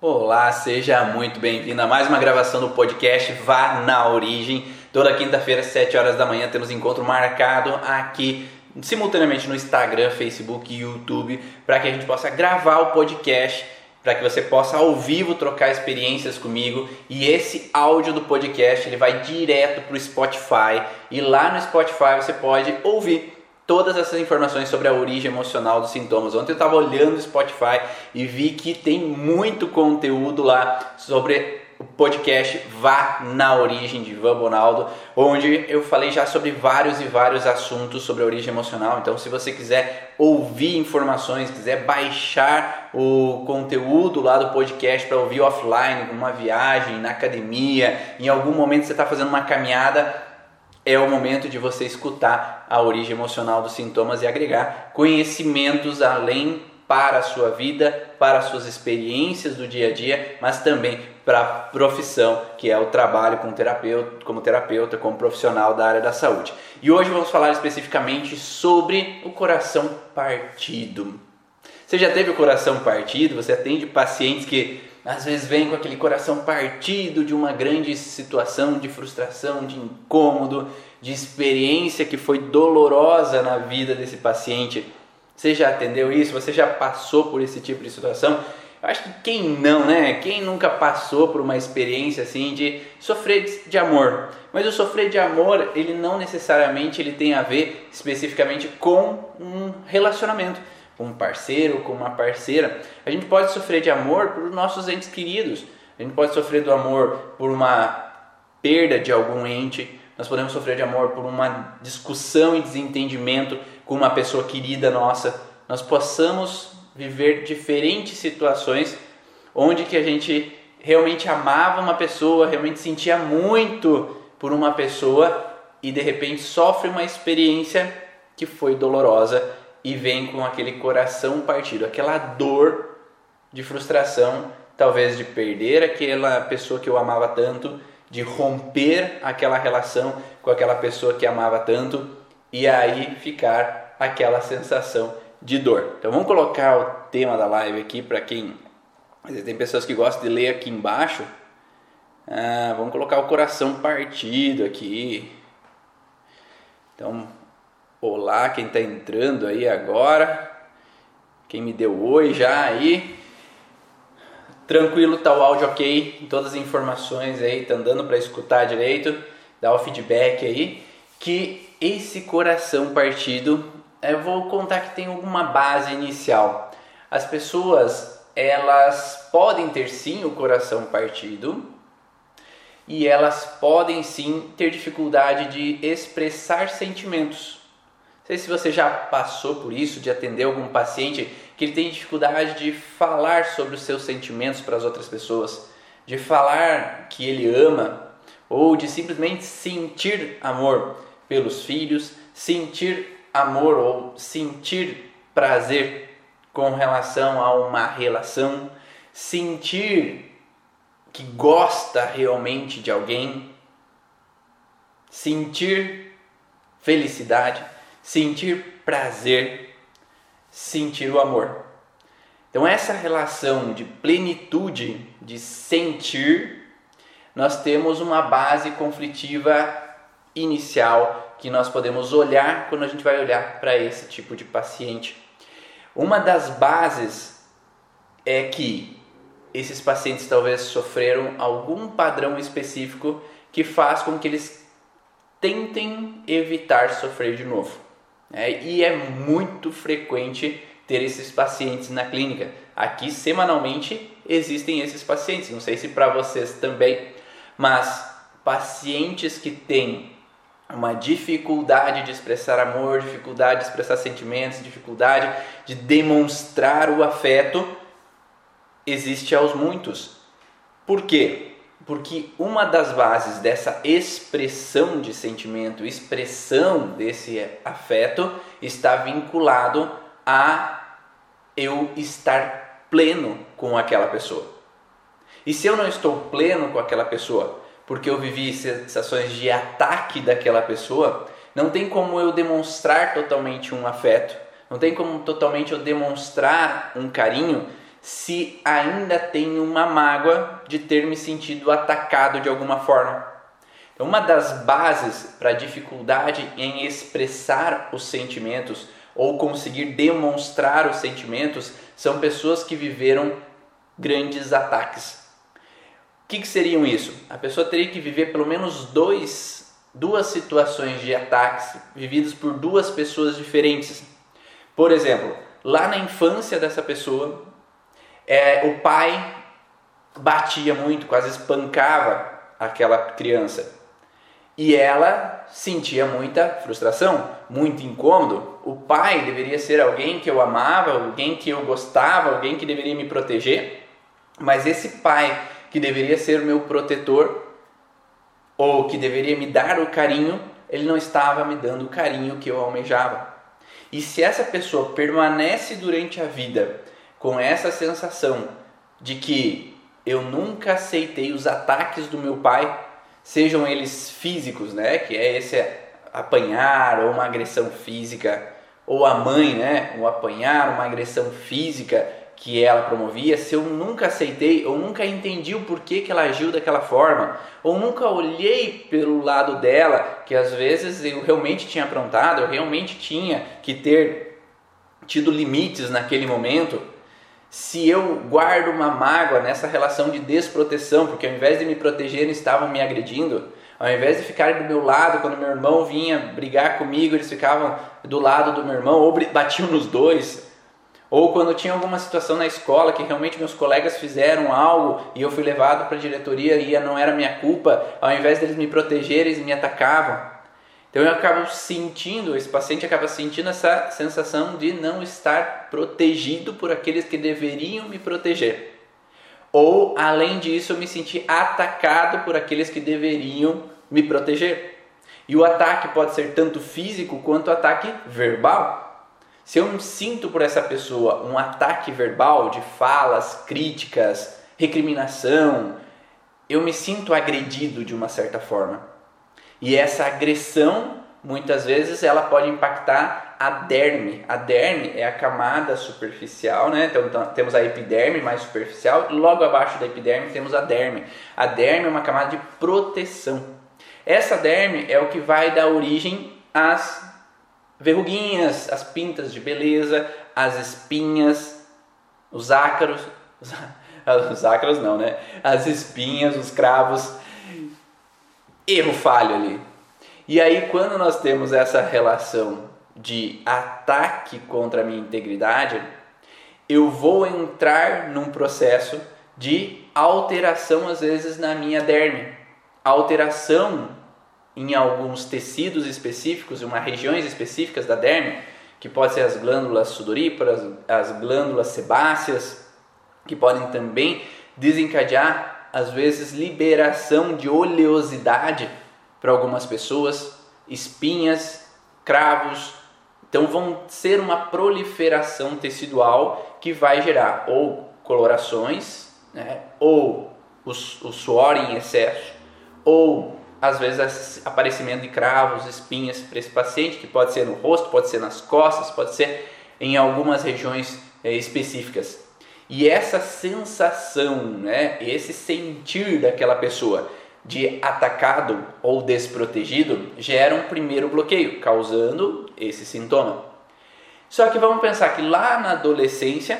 Olá, seja muito bem-vindo a mais uma gravação do podcast Vá na Origem. Toda quinta-feira, às 7 horas da manhã, temos encontro marcado aqui simultaneamente no Instagram, Facebook e YouTube para que a gente possa gravar o podcast, para que você possa ao vivo trocar experiências comigo e esse áudio do podcast ele vai direto para o Spotify e lá no Spotify você pode ouvir todas essas informações sobre a origem emocional dos sintomas. Ontem eu estava olhando o Spotify e vi que tem muito conteúdo lá sobre o podcast Vá na Origem de Ivan Bonaldo, onde eu falei já sobre vários e vários assuntos sobre a origem emocional. Então, se você quiser ouvir informações, quiser baixar o conteúdo lá do podcast para ouvir offline, numa viagem, na academia, em algum momento você está fazendo uma caminhada, é o momento de você escutar a origem emocional dos sintomas e agregar conhecimentos além para a sua vida, para as suas experiências do dia a dia, mas também para a profissão que é o trabalho como terapeuta, como terapeuta, como profissional da área da saúde. E hoje vamos falar especificamente sobre o coração partido. Você já teve o coração partido? Você atende pacientes que às vezes vêm com aquele coração partido de uma grande situação de frustração, de incômodo, de experiência que foi dolorosa na vida desse paciente. Você já atendeu isso? Você já passou por esse tipo de situação? Eu acho que quem não, né? Quem nunca passou por uma experiência assim de sofrer de amor? Mas o sofrer de amor, ele não necessariamente ele tem a ver especificamente com um relacionamento, com um parceiro, com uma parceira. A gente pode sofrer de amor por nossos entes queridos. A gente pode sofrer do amor por uma perda de algum ente, nós podemos sofrer de amor por uma discussão e desentendimento com uma pessoa querida nossa. Nós possamos viver diferentes situações onde que a gente realmente amava uma pessoa, realmente sentia muito por uma pessoa e de repente sofre uma experiência que foi dolorosa e vem com aquele coração partido, aquela dor de frustração, talvez de perder aquela pessoa que eu amava tanto, de romper aquela relação com aquela pessoa que amava tanto e aí ficar aquela sensação de dor. Então vamos colocar o tema da live aqui para quem tem pessoas que gostam de ler aqui embaixo. Ah, vamos colocar o coração partido aqui. Então, olá quem está entrando aí agora, quem me deu oi já aí. Tranquilo, tá o áudio ok, todas as informações aí, tá dando para escutar direito, dá o feedback aí. Que esse coração partido, eu vou contar que tem alguma base inicial. As pessoas, elas podem ter sim o coração partido e elas podem sim ter dificuldade de expressar sentimentos. Sei se você já passou por isso, de atender algum paciente que ele tem dificuldade de falar sobre os seus sentimentos para as outras pessoas, de falar que ele ama ou de simplesmente sentir amor pelos filhos, sentir amor ou sentir prazer com relação a uma relação, sentir que gosta realmente de alguém, sentir felicidade, sentir prazer sentir o amor. Então, essa relação de plenitude, de sentir, nós temos uma base conflitiva inicial que nós podemos olhar quando a gente vai olhar para esse tipo de paciente. Uma das bases é que esses pacientes talvez sofreram algum padrão específico que faz com que eles tentem evitar sofrer de novo. É, e é muito frequente ter esses pacientes na clínica. Aqui, semanalmente, existem esses pacientes. Não sei se para vocês também, mas pacientes que têm uma dificuldade de expressar amor, dificuldade de expressar sentimentos, dificuldade de demonstrar o afeto, existe aos muitos. Por quê? Porque uma das bases dessa expressão de sentimento, expressão desse afeto, está vinculado a eu estar pleno com aquela pessoa. E se eu não estou pleno com aquela pessoa, porque eu vivi sensações de ataque daquela pessoa, não tem como eu demonstrar totalmente um afeto, não tem como totalmente eu demonstrar um carinho se ainda tem uma mágoa de ter me sentido atacado de alguma forma. Então, uma das bases para a dificuldade em expressar os sentimentos ou conseguir demonstrar os sentimentos são pessoas que viveram grandes ataques. O que, que seriam isso? A pessoa teria que viver pelo menos dois, duas situações de ataques vividos por duas pessoas diferentes. Por exemplo, lá na infância dessa pessoa, é, o pai batia muito, quase espancava aquela criança. E ela sentia muita frustração, muito incômodo. O pai deveria ser alguém que eu amava, alguém que eu gostava, alguém que deveria me proteger. Mas esse pai que deveria ser o meu protetor, ou que deveria me dar o carinho, ele não estava me dando o carinho que eu almejava. E se essa pessoa permanece durante a vida com essa sensação de que eu nunca aceitei os ataques do meu pai, sejam eles físicos, né, que é esse apanhar ou uma agressão física, ou a mãe, né, um apanhar, uma agressão física que ela promovia, se eu nunca aceitei ou nunca entendi o porquê que ela agiu daquela forma, ou nunca olhei pelo lado dela, que às vezes eu realmente tinha aprontado, eu realmente tinha que ter tido limites naquele momento, se eu guardo uma mágoa nessa relação de desproteção, porque ao invés de me proteger, estavam me agredindo, ao invés de ficarem do meu lado, quando meu irmão vinha brigar comigo, eles ficavam do lado do meu irmão, ou batiam nos dois, ou quando tinha alguma situação na escola que realmente meus colegas fizeram algo e eu fui levado para a diretoria e não era minha culpa, ao invés deles me protegerem, eles me atacavam. Então eu acabo sentindo, esse paciente acaba sentindo essa sensação de não estar protegido por aqueles que deveriam me proteger. Ou, além disso, eu me senti atacado por aqueles que deveriam me proteger. E o ataque pode ser tanto físico quanto ataque verbal. Se eu me sinto por essa pessoa um ataque verbal de falas, críticas, recriminação, eu me sinto agredido de uma certa forma. E essa agressão, muitas vezes, ela pode impactar a derme. A derme é a camada superficial, né? Então, então, temos a epiderme mais superficial, logo abaixo da epiderme temos a derme. A derme é uma camada de proteção. Essa derme é o que vai dar origem às verruguinhas, as pintas de beleza, as espinhas, os ácaros, os ácaros não, né? As espinhas, os cravos erro falho ali. E aí, quando nós temos essa relação de ataque contra a minha integridade, eu vou entrar num processo de alteração, às vezes, na minha derme. Alteração em alguns tecidos específicos, em uma regiões específicas da derme, que pode ser as glândulas sudoríparas, as glândulas sebáceas, que podem também desencadear às vezes, liberação de oleosidade para algumas pessoas, espinhas, cravos. Então, vão ser uma proliferação tecidual que vai gerar ou colorações, né, ou o, o suor em excesso, ou às vezes aparecimento de cravos, espinhas para esse paciente, que pode ser no rosto, pode ser nas costas, pode ser em algumas regiões é, específicas. E essa sensação, né, esse sentir daquela pessoa de atacado ou desprotegido gera um primeiro bloqueio, causando esse sintoma. Só que vamos pensar que lá na adolescência,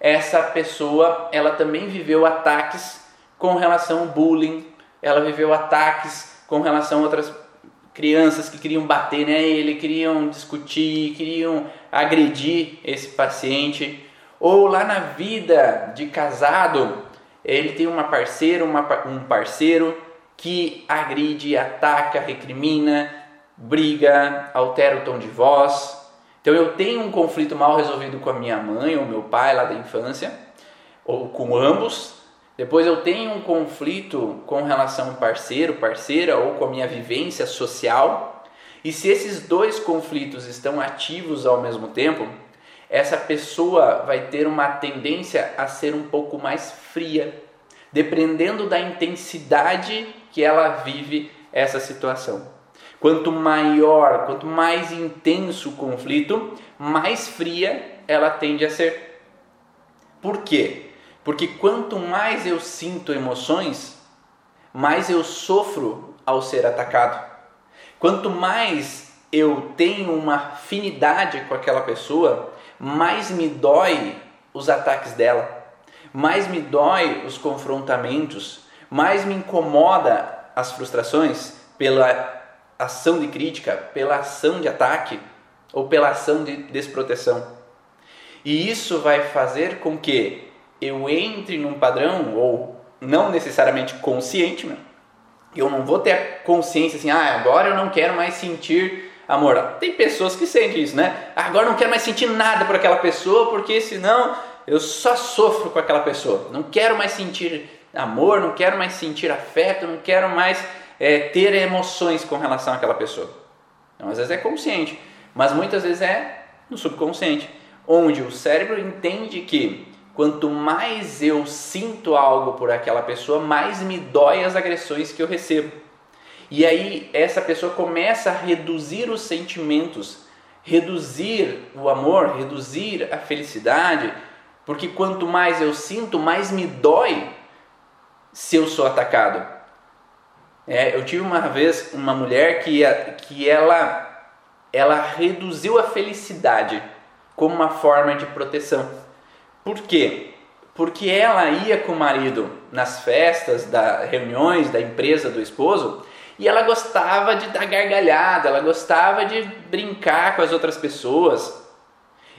essa pessoa, ela também viveu ataques com relação ao bullying, ela viveu ataques com relação a outras crianças que queriam bater nele, queriam discutir, queriam agredir esse paciente. Ou lá na vida de casado, ele tem uma parceira, uma, um parceiro que agride, ataca, recrimina, briga, altera o tom de voz. Então eu tenho um conflito mal resolvido com a minha mãe ou meu pai lá da infância, ou com ambos. Depois eu tenho um conflito com relação ao parceiro, parceira ou com a minha vivência social. E se esses dois conflitos estão ativos ao mesmo tempo, essa pessoa vai ter uma tendência a ser um pouco mais fria, dependendo da intensidade que ela vive essa situação. Quanto maior, quanto mais intenso o conflito, mais fria ela tende a ser. Por quê? Porque quanto mais eu sinto emoções, mais eu sofro ao ser atacado. Quanto mais eu tenho uma afinidade com aquela pessoa, mais me dói os ataques dela, mais me dói os confrontamentos, mais me incomoda as frustrações pela ação de crítica, pela ação de ataque ou pela ação de desproteção. E isso vai fazer com que eu entre num padrão, ou não necessariamente consciente, eu não vou ter consciência assim, ah, agora eu não quero mais sentir amor. Tem pessoas que sentem isso, né? Agora não quero mais sentir nada por aquela pessoa, porque senão eu só sofro com aquela pessoa. Não quero mais sentir amor, não quero mais sentir afeto, não quero mais é, ter emoções com relação àquela pessoa. Então, às vezes é consciente, mas muitas vezes é no subconsciente, onde o cérebro entende que quanto mais eu sinto algo por aquela pessoa, mais me dói as agressões que eu recebo. E aí essa pessoa começa a reduzir os sentimentos, reduzir o amor, reduzir a felicidade, porque quanto mais eu sinto, mais me dói se eu sou atacado. É, eu tive uma vez uma mulher que, que ela, ela reduziu a felicidade como uma forma de proteção. Por quê? Porque ela ia com o marido nas festas, da reuniões da empresa do esposo e ela gostava de dar gargalhada, ela gostava de brincar com as outras pessoas.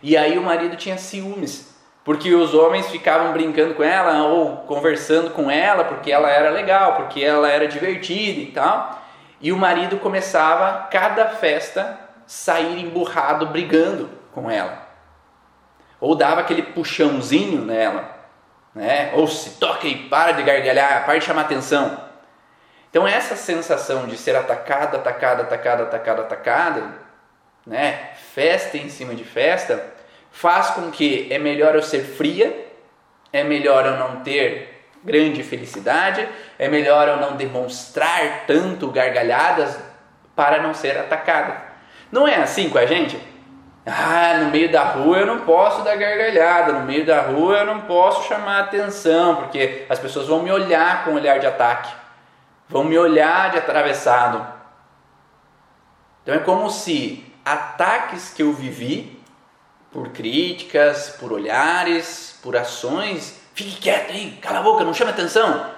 E aí o marido tinha ciúmes porque os homens ficavam brincando com ela ou conversando com ela porque ela era legal, porque ela era divertida e tal. E o marido começava cada festa sair emburrado brigando com ela. Ou dava aquele puxãozinho nela, né? Ou se toca e para de gargalhar, para de chamar atenção. Então essa sensação de ser atacada, atacada, atacada, atacada, atacada, né? Festa em cima de festa, faz com que é melhor eu ser fria, é melhor eu não ter grande felicidade, é melhor eu não demonstrar tanto gargalhadas para não ser atacada. Não é assim com a gente? Ah, no meio da rua eu não posso dar gargalhada, no meio da rua eu não posso chamar atenção, porque as pessoas vão me olhar com um olhar de ataque, vão me olhar de atravessado. Então é como se ataques que eu vivi por críticas, por olhares, por ações, fique quieto aí, cala a boca, não chame atenção,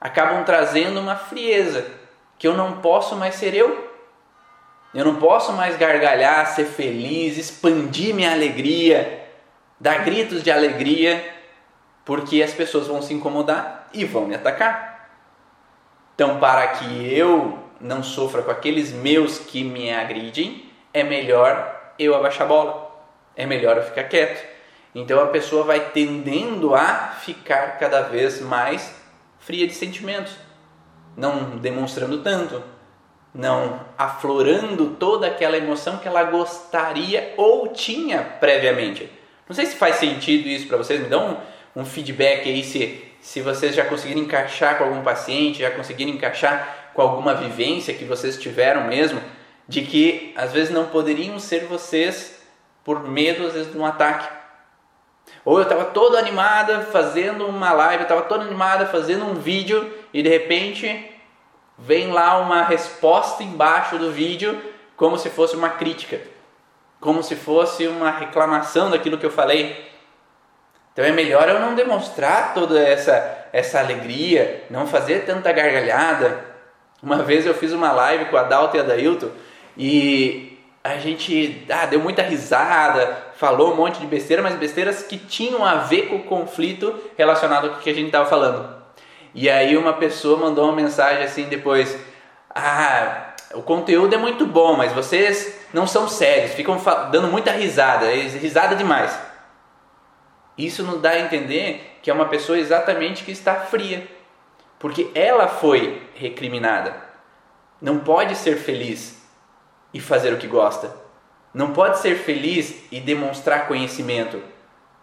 acabam trazendo uma frieza que eu não posso mais ser eu. Eu não posso mais gargalhar, ser feliz, expandir minha alegria, dar gritos de alegria, porque as pessoas vão se incomodar e vão me atacar. Então, para que eu não sofra com aqueles meus que me agridem, é melhor eu abaixar a bola é melhor eu ficar quieto. Então a pessoa vai tendendo a ficar cada vez mais fria de sentimentos, não demonstrando tanto, não aflorando toda aquela emoção que ela gostaria ou tinha previamente. Não sei se faz sentido isso para vocês, me dão um, um, feedback aí se, se vocês já conseguiram encaixar com algum paciente, já conseguiram encaixar com alguma vivência que vocês tiveram mesmo, de que às vezes não poderiam ser vocês por medo às vezes de um ataque. Ou eu estava toda animada fazendo uma live, estava toda animada fazendo um vídeo e de repente vem lá uma resposta embaixo do vídeo como se fosse uma crítica, como se fosse uma reclamação daquilo que eu falei. Então é melhor eu não demonstrar toda essa essa alegria, não fazer tanta gargalhada. Uma vez eu fiz uma live com a Dalton e a Dailton e a gente ah, deu muita risada, falou um monte de besteira, mas besteiras que tinham a ver com o conflito relacionado com o que a gente estava falando. E aí uma pessoa mandou uma mensagem assim depois: Ah, o conteúdo é muito bom, mas vocês não são sérios, ficam dando muita risada, risada demais. Isso nos dá a entender que é uma pessoa exatamente que está fria, porque ela foi recriminada. Não pode ser feliz e fazer o que gosta. Não pode ser feliz e demonstrar conhecimento.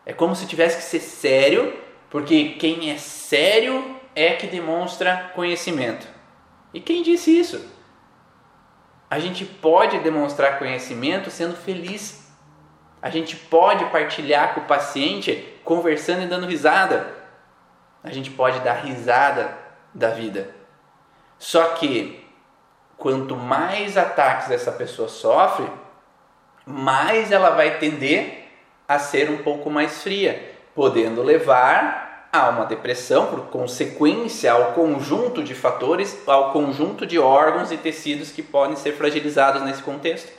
É como se tivesse que ser sério, porque quem é sério é que demonstra conhecimento. E quem disse isso? A gente pode demonstrar conhecimento sendo feliz. A gente pode partilhar com o paciente conversando e dando risada. A gente pode dar risada da vida. Só que quanto mais ataques essa pessoa sofre, mais ela vai tender a ser um pouco mais fria, podendo levar a uma depressão por consequência ao conjunto de fatores, ao conjunto de órgãos e tecidos que podem ser fragilizados nesse contexto.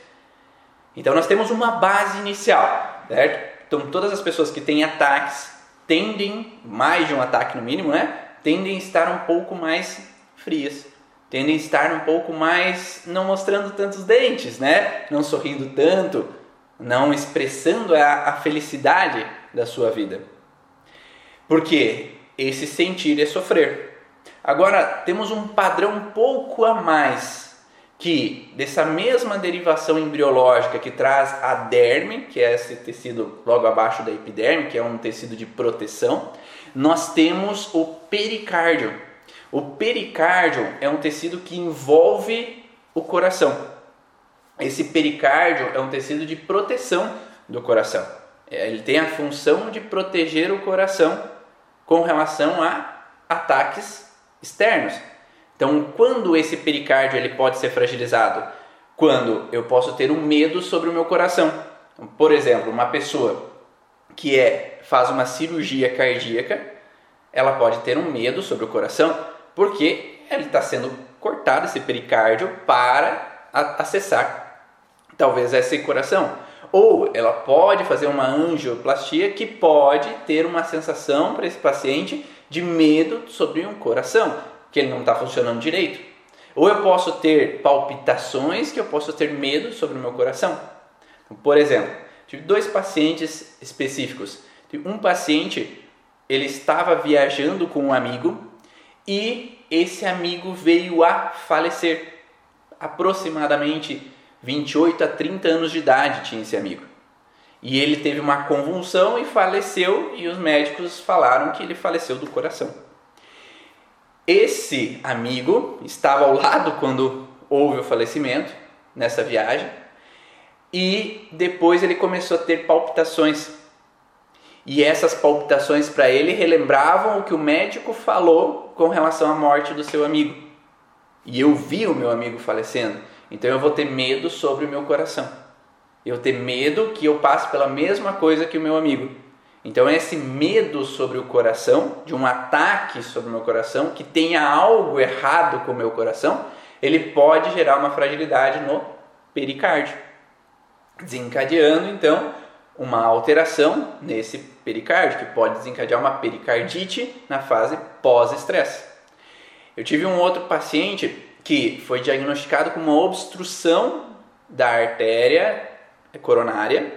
Então nós temos uma base inicial, certo? Então todas as pessoas que têm ataques tendem, mais de um ataque no mínimo, né? Tendem a estar um pouco mais frias tendem a estar um pouco mais não mostrando tantos dentes, né? Não sorrindo tanto, não expressando a, a felicidade da sua vida. Porque esse sentir é sofrer. Agora, temos um padrão um pouco a mais que dessa mesma derivação embriológica que traz a derme, que é esse tecido logo abaixo da epiderme, que é um tecido de proteção, nós temos o pericárdio o pericárdio é um tecido que envolve o coração. Esse pericárdio é um tecido de proteção do coração. Ele tem a função de proteger o coração com relação a ataques externos. Então, quando esse pericárdio ele pode ser fragilizado? Quando eu posso ter um medo sobre o meu coração. Por exemplo, uma pessoa que é, faz uma cirurgia cardíaca, ela pode ter um medo sobre o coração porque ele está sendo cortado esse pericárdio para acessar talvez esse coração. Ou ela pode fazer uma angioplastia que pode ter uma sensação para esse paciente de medo sobre um coração, que ele não está funcionando direito. Ou eu posso ter palpitações que eu posso ter medo sobre o meu coração. Por exemplo, tive dois pacientes específicos. Um paciente, ele estava viajando com um amigo e esse amigo veio a falecer. Aproximadamente 28 a 30 anos de idade tinha esse amigo. E ele teve uma convulsão e faleceu, e os médicos falaram que ele faleceu do coração. Esse amigo estava ao lado quando houve o falecimento, nessa viagem, e depois ele começou a ter palpitações e essas palpitações para ele relembravam o que o médico falou com relação à morte do seu amigo. E eu vi o meu amigo falecendo, então eu vou ter medo sobre o meu coração. Eu ter medo que eu passe pela mesma coisa que o meu amigo. Então esse medo sobre o coração, de um ataque sobre o meu coração, que tenha algo errado com o meu coração, ele pode gerar uma fragilidade no pericárdio, desencadeando então uma alteração nesse pericárdio, que pode desencadear uma pericardite na fase pós-estresse. Eu tive um outro paciente que foi diagnosticado com uma obstrução da artéria coronária,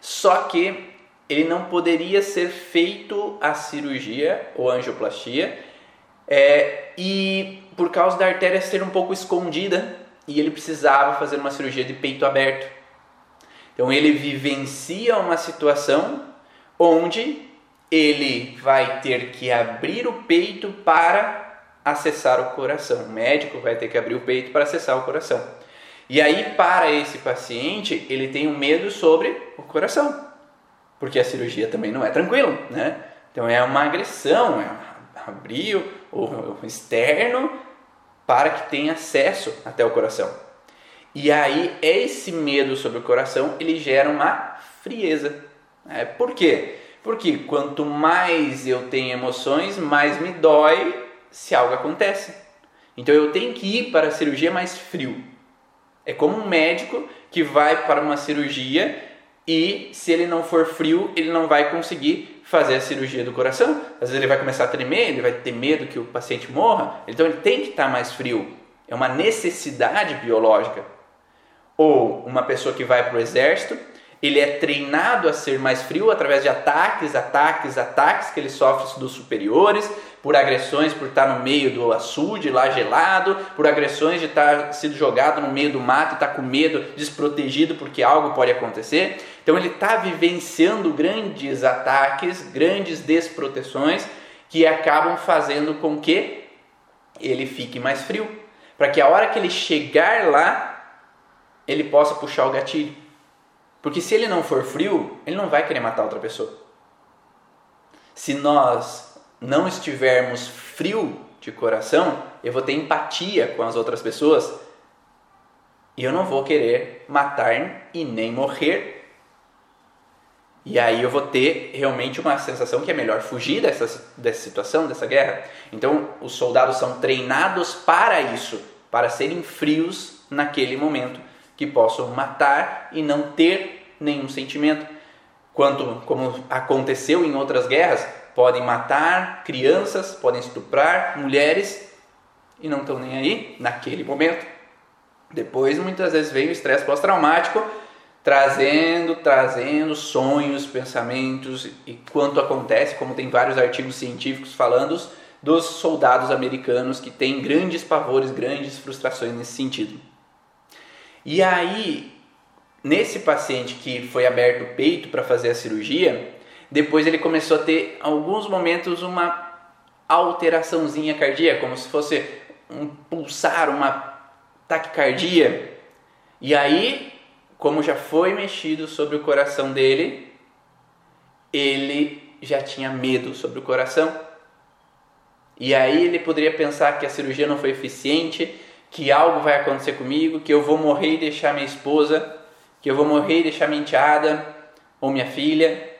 só que ele não poderia ser feito a cirurgia ou angioplastia, é, e por causa da artéria ser um pouco escondida, e ele precisava fazer uma cirurgia de peito aberto. Então ele vivencia uma situação onde ele vai ter que abrir o peito para acessar o coração. O médico vai ter que abrir o peito para acessar o coração. E aí, para esse paciente, ele tem um medo sobre o coração, porque a cirurgia também não é tranquila, né? Então é uma agressão, é abrir o, externo para que tenha acesso até o coração. E aí esse medo sobre o coração ele gera uma frieza. É, por quê? Porque quanto mais eu tenho emoções, mais me dói se algo acontece. Então eu tenho que ir para a cirurgia mais frio. É como um médico que vai para uma cirurgia e se ele não for frio, ele não vai conseguir fazer a cirurgia do coração. Às vezes ele vai começar a tremer, ele vai ter medo que o paciente morra. Então ele tem que estar mais frio. É uma necessidade biológica ou uma pessoa que vai para o exército, ele é treinado a ser mais frio através de ataques, ataques, ataques que ele sofre dos superiores, por agressões por estar no meio do açude lá gelado, por agressões de estar sido jogado no meio do mato e estar com medo, desprotegido porque algo pode acontecer. Então ele está vivenciando grandes ataques, grandes desproteções que acabam fazendo com que ele fique mais frio, para que a hora que ele chegar lá ele possa puxar o gatilho. Porque se ele não for frio, ele não vai querer matar outra pessoa. Se nós não estivermos frio de coração, eu vou ter empatia com as outras pessoas e eu não vou querer matar e nem morrer. E aí eu vou ter realmente uma sensação que é melhor fugir dessa, dessa situação, dessa guerra. Então os soldados são treinados para isso, para serem frios naquele momento, que possam matar e não ter nenhum sentimento. Quanto como aconteceu em outras guerras, podem matar crianças, podem estuprar mulheres e não estão nem aí naquele momento. Depois, muitas vezes, vem o estresse pós-traumático trazendo, trazendo sonhos, pensamentos e quanto acontece, como tem vários artigos científicos falando dos soldados americanos que têm grandes pavores, grandes frustrações nesse sentido. E aí, nesse paciente que foi aberto o peito para fazer a cirurgia, depois ele começou a ter alguns momentos uma alteraçãozinha cardíaca, como se fosse um pulsar, uma taquicardia. E aí, como já foi mexido sobre o coração dele, ele já tinha medo sobre o coração. E aí ele poderia pensar que a cirurgia não foi eficiente, que algo vai acontecer comigo, que eu vou morrer e deixar minha esposa, que eu vou morrer e deixar minha enteada ou minha filha.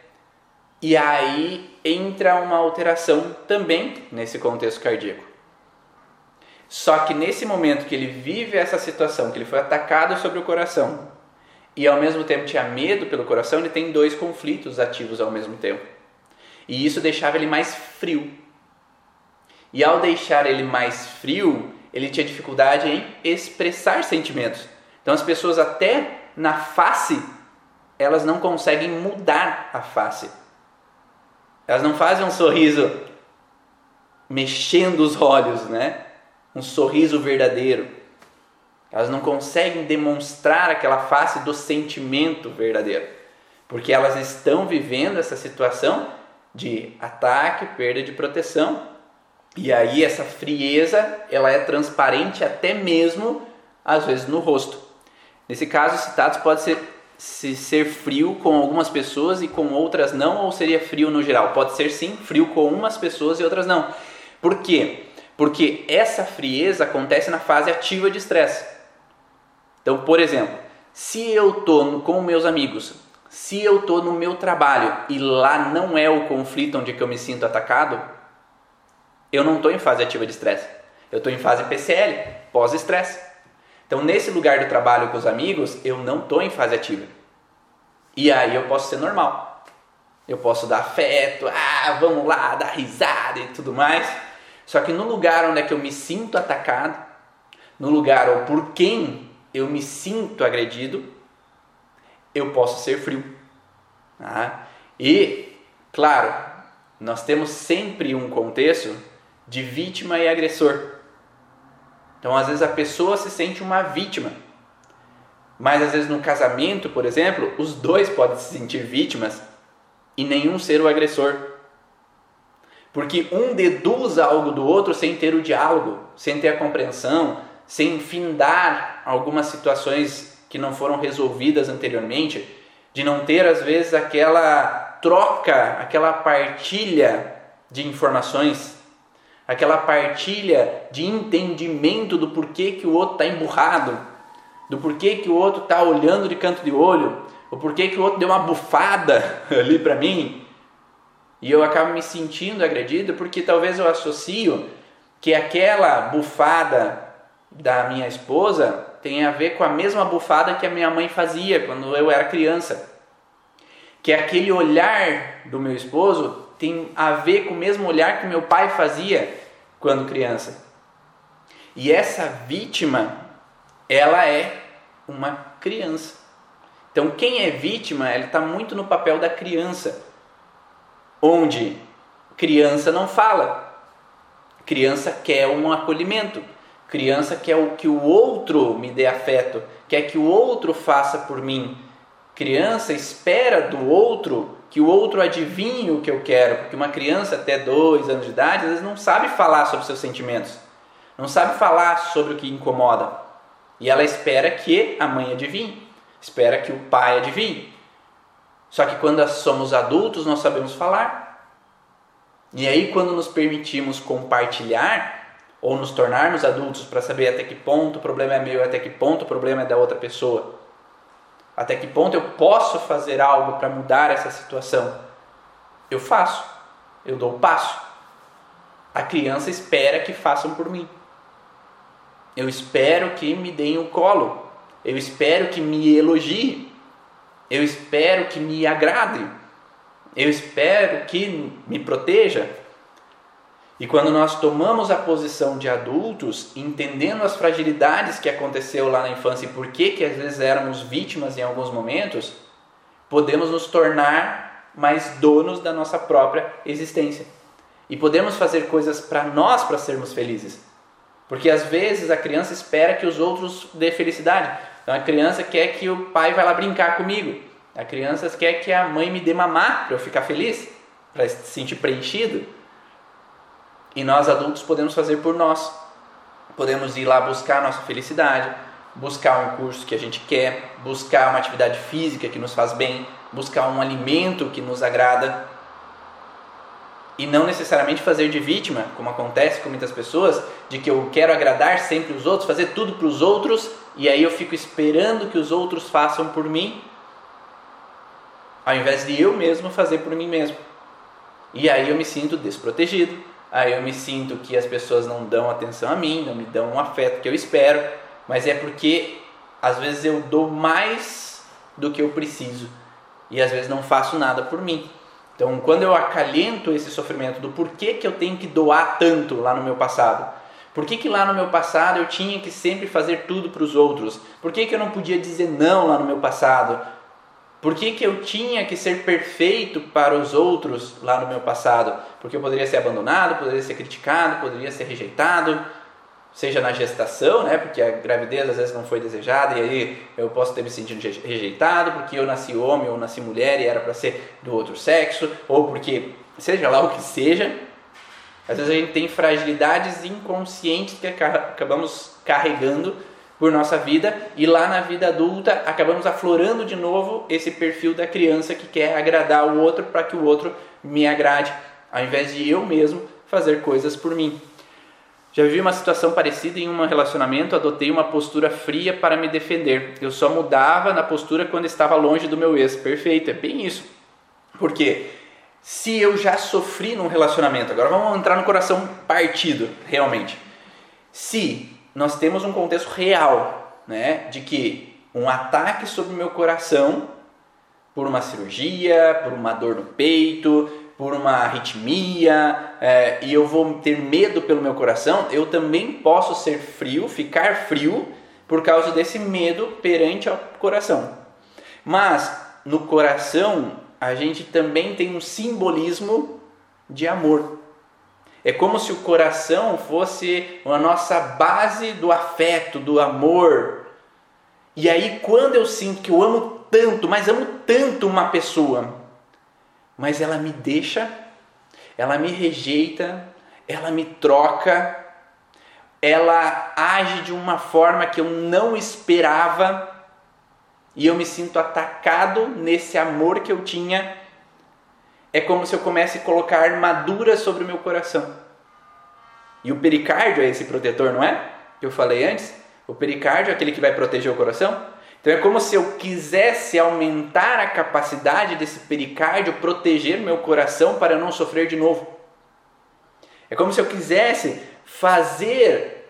E aí entra uma alteração também nesse contexto cardíaco. Só que nesse momento que ele vive essa situação, que ele foi atacado sobre o coração e ao mesmo tempo tinha medo pelo coração, ele tem dois conflitos ativos ao mesmo tempo. E isso deixava ele mais frio. E ao deixar ele mais frio, ele tinha dificuldade em expressar sentimentos. Então as pessoas até na face, elas não conseguem mudar a face elas não fazem um sorriso mexendo os olhos, né? Um sorriso verdadeiro. Elas não conseguem demonstrar aquela face do sentimento verdadeiro, porque elas estão vivendo essa situação de ataque, perda de proteção. E aí essa frieza, ela é transparente até mesmo às vezes no rosto. Nesse caso, os citados pode ser se ser frio com algumas pessoas e com outras não, ou seria frio no geral? Pode ser sim frio com umas pessoas e outras não. Por quê? Porque essa frieza acontece na fase ativa de estresse. Então, por exemplo, se eu estou com meus amigos, se eu estou no meu trabalho e lá não é o conflito onde eu me sinto atacado, eu não estou em fase ativa de estresse. Eu estou em fase PCL, pós-estresse. Então, nesse lugar do trabalho com os amigos, eu não estou em fase ativa. E aí eu posso ser normal. Eu posso dar afeto, ah, vamos lá, dar risada e tudo mais. Só que no lugar onde é que eu me sinto atacado, no lugar ou por quem eu me sinto agredido, eu posso ser frio. Tá? E, claro, nós temos sempre um contexto de vítima e agressor. Então, às vezes a pessoa se sente uma vítima. Mas às vezes no casamento, por exemplo, os dois podem se sentir vítimas e nenhum ser o agressor. Porque um deduz algo do outro sem ter o diálogo, sem ter a compreensão, sem findar algumas situações que não foram resolvidas anteriormente, de não ter às vezes aquela troca, aquela partilha de informações aquela partilha de entendimento do porquê que o outro está emburrado, do porquê que o outro está olhando de canto de olho, o porquê que o outro deu uma bufada ali para mim e eu acabo me sentindo agredido porque talvez eu associo que aquela bufada da minha esposa tem a ver com a mesma bufada que a minha mãe fazia quando eu era criança. Que aquele olhar do meu esposo tem a ver com o mesmo olhar que meu pai fazia quando criança. E essa vítima, ela é uma criança. Então, quem é vítima, ela está muito no papel da criança, onde criança não fala, criança quer um acolhimento, criança quer que o outro me dê afeto, quer que o outro faça por mim. Criança espera do outro que o outro adivinhe o que eu quero, porque uma criança até dois anos de idade às vezes não sabe falar sobre seus sentimentos, não sabe falar sobre o que incomoda, e ela espera que a mãe adivinhe. espera que o pai adivinhe. Só que quando somos adultos, nós sabemos falar. E aí, quando nos permitimos compartilhar ou nos tornarmos adultos para saber até que ponto o problema é meu, até que ponto o problema é da outra pessoa, até que ponto eu posso fazer algo para mudar essa situação, eu faço, eu dou o passo. A criança espera que façam por mim. Eu espero que me deem o colo. Eu espero que me elogiem. Eu espero que me agrade. Eu espero que me proteja. E quando nós tomamos a posição de adultos, entendendo as fragilidades que aconteceu lá na infância e por que que às vezes éramos vítimas em alguns momentos, podemos nos tornar mais donos da nossa própria existência. E podemos fazer coisas para nós para sermos felizes. Porque às vezes a criança espera que os outros dê felicidade. Então a criança quer que o pai vá lá brincar comigo. A criança quer que a mãe me dê mamar para eu ficar feliz, para se sentir preenchido. E nós adultos podemos fazer por nós. Podemos ir lá buscar a nossa felicidade, buscar um curso que a gente quer, buscar uma atividade física que nos faz bem, buscar um alimento que nos agrada e não necessariamente fazer de vítima, como acontece com muitas pessoas, de que eu quero agradar sempre os outros, fazer tudo para os outros e aí eu fico esperando que os outros façam por mim, ao invés de eu mesmo fazer por mim mesmo. E aí eu me sinto desprotegido, aí eu me sinto que as pessoas não dão atenção a mim, não me dão um afeto que eu espero, mas é porque às vezes eu dou mais do que eu preciso e às vezes não faço nada por mim. Então, quando eu acalento esse sofrimento do porquê que eu tenho que doar tanto lá no meu passado, por que, que lá no meu passado eu tinha que sempre fazer tudo para os outros? Por que, que eu não podia dizer não lá no meu passado? Por que, que eu tinha que ser perfeito para os outros lá no meu passado? Porque eu poderia ser abandonado, poderia ser criticado, poderia ser rejeitado, seja na gestação, né? Porque a gravidez às vezes não foi desejada e aí eu posso ter me sentido rejeitado porque eu nasci homem ou nasci mulher e era para ser do outro sexo, ou porque seja lá o que seja, às vezes a gente tem fragilidades inconscientes que acabamos carregando por nossa vida e lá na vida adulta acabamos aflorando de novo esse perfil da criança que quer agradar o outro para que o outro me agrade, ao invés de eu mesmo fazer coisas por mim. Já vivi uma situação parecida em um relacionamento, adotei uma postura fria para me defender. Eu só mudava na postura quando estava longe do meu ex. Perfeito, é bem isso. Porque se eu já sofri num relacionamento, agora vamos entrar no coração partido, realmente. Se nós temos um contexto real, né, de que um ataque sobre o meu coração por uma cirurgia, por uma dor no peito, por uma arritmia é, e eu vou ter medo pelo meu coração, eu também posso ser frio, ficar frio por causa desse medo perante ao coração. Mas no coração a gente também tem um simbolismo de amor. É como se o coração fosse a nossa base do afeto, do amor. E aí, quando eu sinto que eu amo tanto, mas amo tanto uma pessoa, mas ela me deixa, ela me rejeita, ela me troca, ela age de uma forma que eu não esperava e eu me sinto atacado nesse amor que eu tinha. É como se eu comece a colocar armadura sobre o meu coração. E o pericárdio é esse protetor, não é? Que eu falei antes. O pericárdio é aquele que vai proteger o coração. Então é como se eu quisesse aumentar a capacidade desse pericárdio proteger meu coração para não sofrer de novo. É como se eu quisesse fazer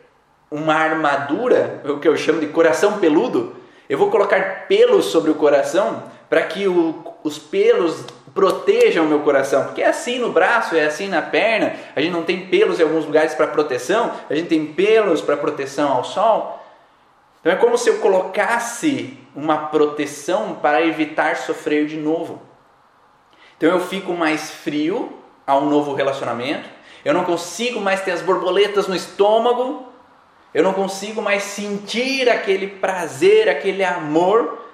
uma armadura, o que eu chamo de coração peludo. Eu vou colocar pelos sobre o coração para que o, os pelos protejam o meu coração, porque é assim no braço, é assim na perna. A gente não tem pelos em alguns lugares para proteção, a gente tem pelos para proteção ao sol. Então é como se eu colocasse uma proteção para evitar sofrer de novo. Então eu fico mais frio a um novo relacionamento, eu não consigo mais ter as borboletas no estômago, eu não consigo mais sentir aquele prazer, aquele amor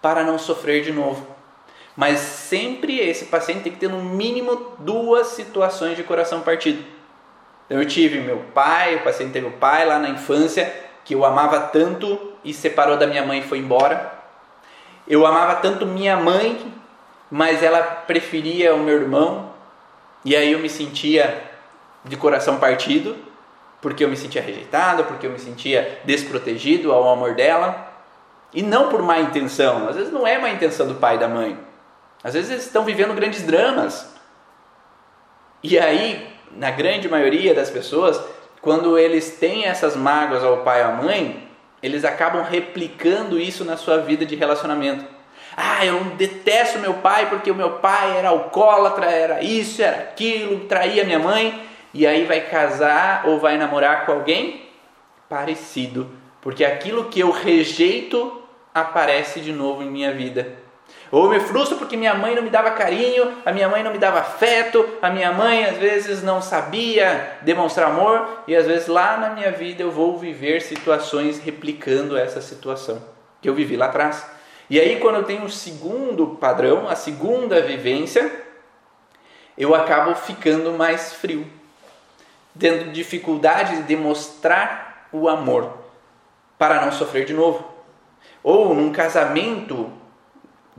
para não sofrer de novo. Mas sempre esse paciente tem que ter no mínimo duas situações de coração partido. Eu tive meu pai, o paciente teve o pai lá na infância, que eu amava tanto e separou da minha mãe e foi embora. eu amava tanto minha mãe, mas ela preferia o meu irmão, e aí eu me sentia de coração partido, porque eu me sentia rejeitado, porque eu me sentia desprotegido ao amor dela, e não por má intenção, às vezes não é má intenção do pai e da mãe, às vezes eles estão vivendo grandes dramas, e aí, na grande maioria das pessoas, quando eles têm essas mágoas ao pai e à mãe, eles acabam replicando isso na sua vida de relacionamento. Ah, eu detesto meu pai porque o meu pai era alcoólatra, era isso, era aquilo, traía minha mãe. E aí vai casar ou vai namorar com alguém parecido, porque aquilo que eu rejeito aparece de novo em minha vida. Ou me frustro porque minha mãe não me dava carinho, a minha mãe não me dava afeto, a minha mãe às vezes não sabia demonstrar amor, e às vezes lá na minha vida eu vou viver situações replicando essa situação que eu vivi lá atrás. E aí, quando eu tenho o segundo padrão, a segunda vivência, eu acabo ficando mais frio, tendo dificuldade de demonstrar o amor para não sofrer de novo. Ou num casamento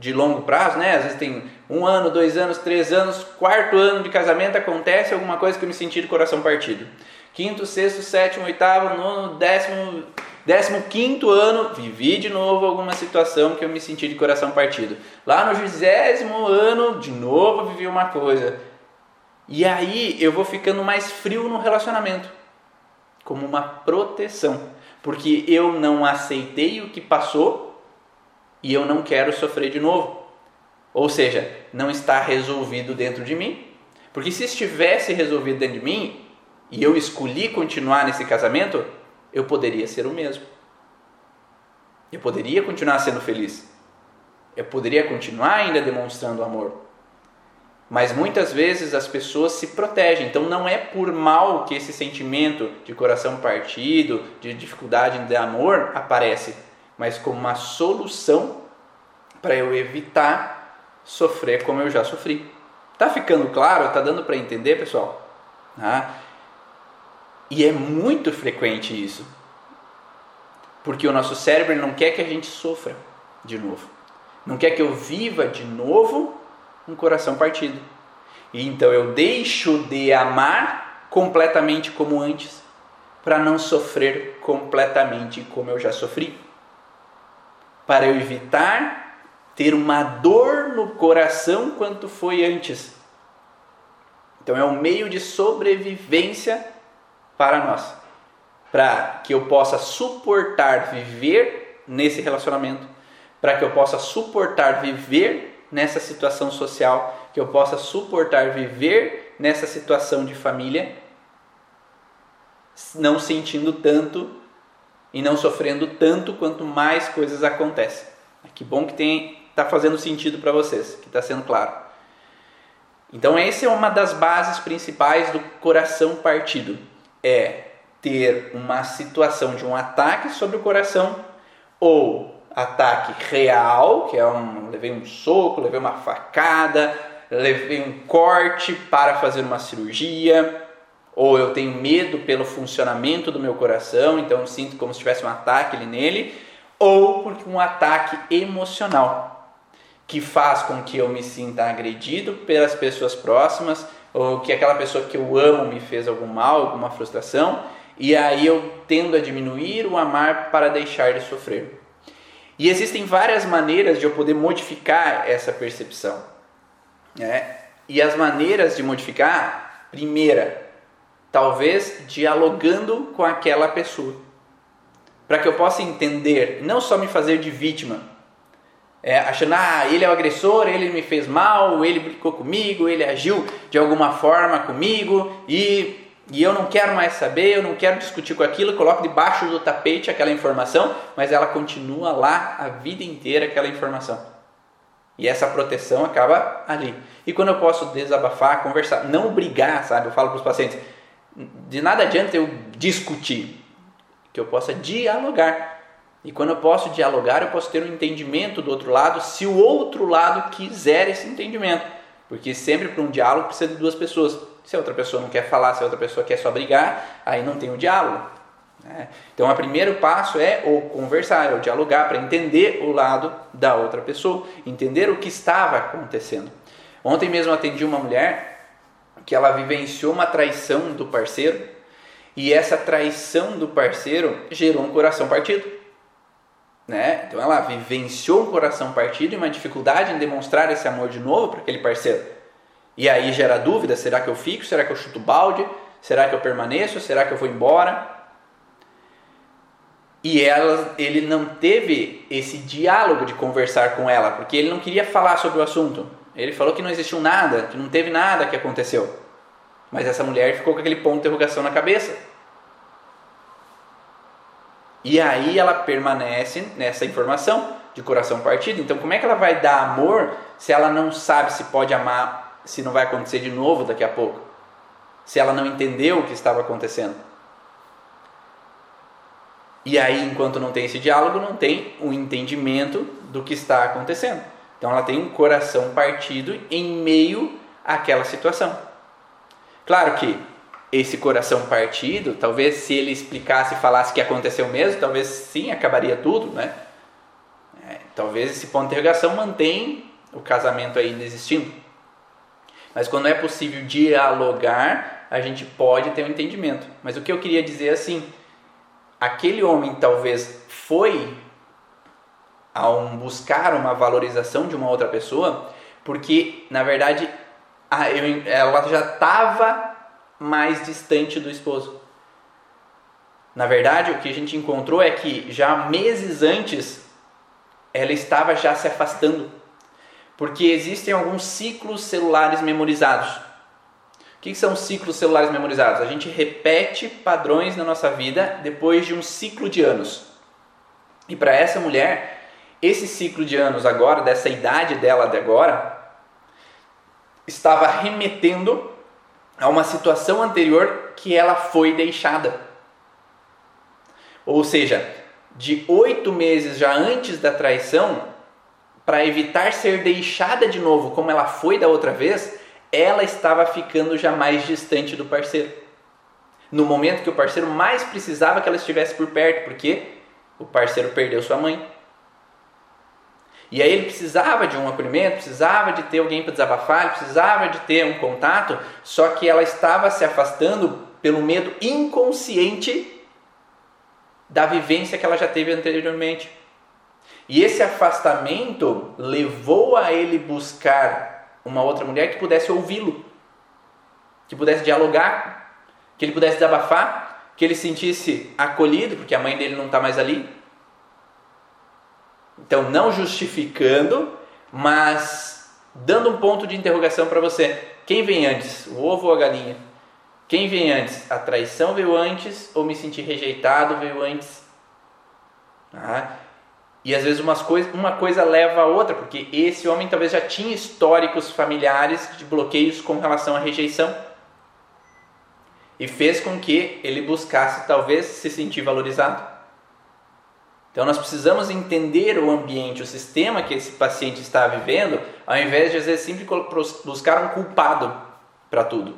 de longo prazo, né? Às vezes tem um ano, dois anos, três anos, quarto ano de casamento acontece alguma coisa que eu me senti de coração partido. Quinto, sexto, sétimo, oitavo, nono, décimo, décimo quinto ano, vivi de novo alguma situação que eu me senti de coração partido. Lá no vigésimo ano, de novo vivi uma coisa. E aí eu vou ficando mais frio no relacionamento, como uma proteção, porque eu não aceitei o que passou e eu não quero sofrer de novo. Ou seja, não está resolvido dentro de mim. Porque se estivesse resolvido dentro de mim e eu escolhi continuar nesse casamento, eu poderia ser o mesmo. Eu poderia continuar sendo feliz. Eu poderia continuar ainda demonstrando amor. Mas muitas vezes as pessoas se protegem. Então não é por mal que esse sentimento de coração partido, de dificuldade de amor aparece mas como uma solução para eu evitar sofrer como eu já sofri. Tá ficando claro? Tá dando para entender, pessoal? Ah, e é muito frequente isso. Porque o nosso cérebro não quer que a gente sofra de novo. Não quer que eu viva de novo um coração partido. E então eu deixo de amar completamente como antes, para não sofrer completamente como eu já sofri para eu evitar ter uma dor no coração quanto foi antes. Então é um meio de sobrevivência para nós, para que eu possa suportar viver nesse relacionamento, para que eu possa suportar viver nessa situação social, que eu possa suportar viver nessa situação de família, não sentindo tanto e não sofrendo tanto quanto mais coisas acontecem. Que bom que tem está fazendo sentido para vocês, que está sendo claro. Então essa é uma das bases principais do coração partido, é ter uma situação de um ataque sobre o coração ou ataque real, que é um levei um soco, levei uma facada, levei um corte para fazer uma cirurgia, ou eu tenho medo pelo funcionamento do meu coração, então eu sinto como se tivesse um ataque ali nele, ou porque um ataque emocional que faz com que eu me sinta agredido pelas pessoas próximas, ou que aquela pessoa que eu amo me fez algum mal, alguma frustração, e aí eu tendo a diminuir o amar para deixar de sofrer. E existem várias maneiras de eu poder modificar essa percepção. Né? E as maneiras de modificar, primeira, talvez dialogando com aquela pessoa, para que eu possa entender, não só me fazer de vítima, é, achando, ah, ele é o agressor, ele me fez mal, ele brincou comigo, ele agiu de alguma forma comigo e, e eu não quero mais saber, eu não quero discutir com aquilo, coloco debaixo do tapete aquela informação, mas ela continua lá a vida inteira, aquela informação. E essa proteção acaba ali. E quando eu posso desabafar, conversar, não brigar, sabe? Eu falo para os pacientes, de nada adianta eu discutir, que eu possa dialogar. E quando eu posso dialogar, eu posso ter um entendimento do outro lado, se o outro lado quiser esse entendimento. Porque sempre para um diálogo precisa de duas pessoas. Se a outra pessoa não quer falar, se a outra pessoa quer só brigar, aí não tem o diálogo. Né? Então, o primeiro passo é o conversar, é o dialogar para entender o lado da outra pessoa, entender o que estava acontecendo. Ontem mesmo atendi uma mulher que ela vivenciou uma traição do parceiro e essa traição do parceiro gerou um coração partido. Né? Então ela vivenciou um coração partido e uma dificuldade em demonstrar esse amor de novo para aquele parceiro. E aí gera dúvida: será que eu fico? Será que eu chuto balde? Será que eu permaneço? Será que eu vou embora? E ela, ele não teve esse diálogo de conversar com ela, porque ele não queria falar sobre o assunto. Ele falou que não existiu nada, que não teve nada que aconteceu. Mas essa mulher ficou com aquele ponto de interrogação na cabeça. E aí ela permanece nessa informação de coração partido. Então, como é que ela vai dar amor se ela não sabe se pode amar, se não vai acontecer de novo daqui a pouco? Se ela não entendeu o que estava acontecendo? E aí, enquanto não tem esse diálogo, não tem o um entendimento do que está acontecendo. Então, ela tem um coração partido em meio àquela situação. Claro que esse coração partido, talvez se ele explicasse e falasse que aconteceu mesmo, talvez sim acabaria tudo, né? É, talvez esse ponto de interrogação mantém o casamento ainda existindo. Mas quando é possível dialogar, a gente pode ter um entendimento. Mas o que eu queria dizer é assim, aquele homem talvez foi ao buscar uma valorização de uma outra pessoa, porque na verdade ela já estava mais distante do esposo. Na verdade, o que a gente encontrou é que já meses antes ela estava já se afastando, porque existem alguns ciclos celulares memorizados. O que são ciclos celulares memorizados? A gente repete padrões na nossa vida depois de um ciclo de anos. E para essa mulher, esse ciclo de anos agora, dessa idade dela de agora, estava remetendo a uma situação anterior que ela foi deixada. Ou seja, de oito meses já antes da traição, para evitar ser deixada de novo como ela foi da outra vez, ela estava ficando já mais distante do parceiro. No momento que o parceiro mais precisava que ela estivesse por perto, porque o parceiro perdeu sua mãe. E aí ele precisava de um acolhimento, precisava de ter alguém para desabafar, ele precisava de ter um contato, só que ela estava se afastando pelo medo inconsciente da vivência que ela já teve anteriormente. E esse afastamento levou a ele buscar uma outra mulher que pudesse ouvi-lo, que pudesse dialogar, que ele pudesse desabafar, que ele sentisse acolhido, porque a mãe dele não está mais ali. Então, não justificando, mas dando um ponto de interrogação para você. Quem vem antes, o ovo ou a galinha? Quem vem antes? A traição veio antes ou me sentir rejeitado veio antes? Ah, e às vezes umas coisa, uma coisa leva a outra, porque esse homem talvez já tinha históricos familiares de bloqueios com relação à rejeição. E fez com que ele buscasse talvez se sentir valorizado. Então nós precisamos entender o ambiente, o sistema que esse paciente está vivendo, ao invés de às vezes sempre buscar um culpado para tudo.